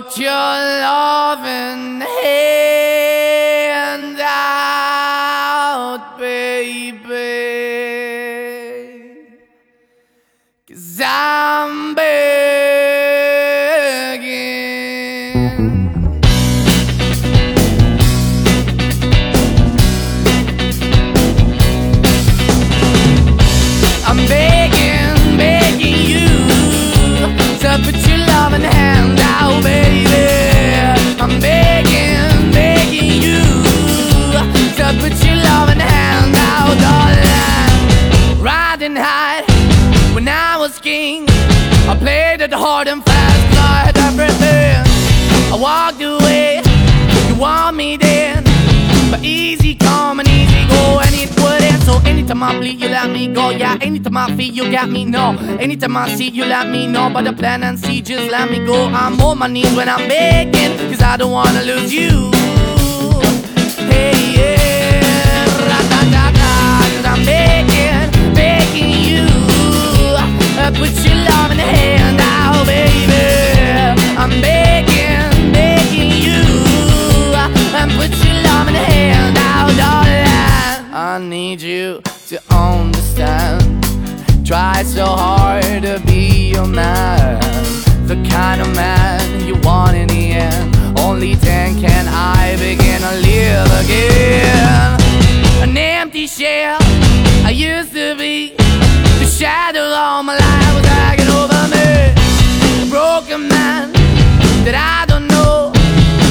Put your loving hand out, baby. Cause I'm you to put your loving hand out, when I was king, I played it hard and fast, I. I walked away, you want me but easy come and easy go, and it wouldn't. So anytime I bleed, you let me go. Yeah, anytime I feel, you got me. No, anytime I see, you let me know. But the plan and see, just let me go. I'm on my knees when I'm begging, cause I don't wanna lose you. Need you to understand. Try so hard to be your man, the kind of man you want in the end. Only then shell I used to be. The shadow all my life was hanging over me. A broken man that I don't know.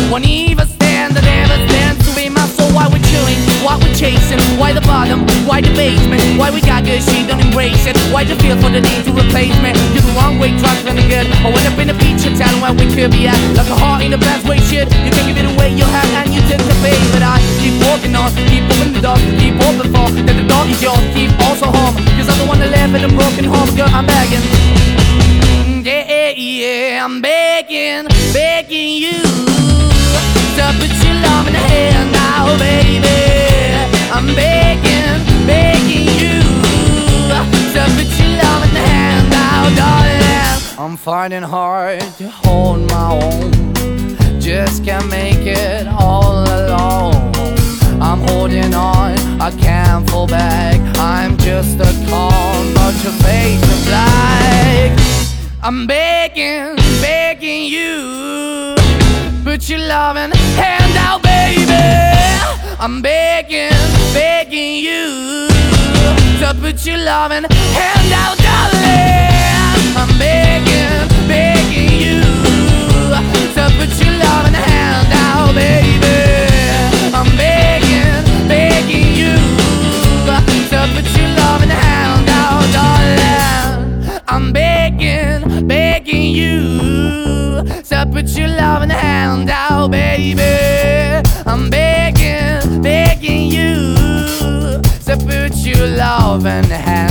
Won't even stand, I never stand to be my soul. Why we're chilling, why we're chasing, why the bottom, why the basement, why we got good, she don't embrace it. Why the feel for the need to replace me? You're the wrong way, trying to good. I went up in a feature town where we could be at. Like a heart in the best way, shit. You can give it away, you have, and you tend to pay. But I keep walking on, keep moving the dog, keep open for that the dog is yours, keep also home. Cause the one that live in a broken home, girl, I'm begging. Yeah, yeah, I'm begging, begging you to put your love in the hand now, baby. I'm begging, begging you to put your love in the hand now, darling. I'm finding hard to hold my own, just can't make it all alone. I'm holding on, I can't fall back. I'm just a call, but your face is black. I'm begging, begging you. Put your loving hand out, baby. I'm begging, begging you to put your loving hand out, darling. I'm begging, begging, begging you to put your loving hand out, baby. I'm begging, begging you So put your loving hand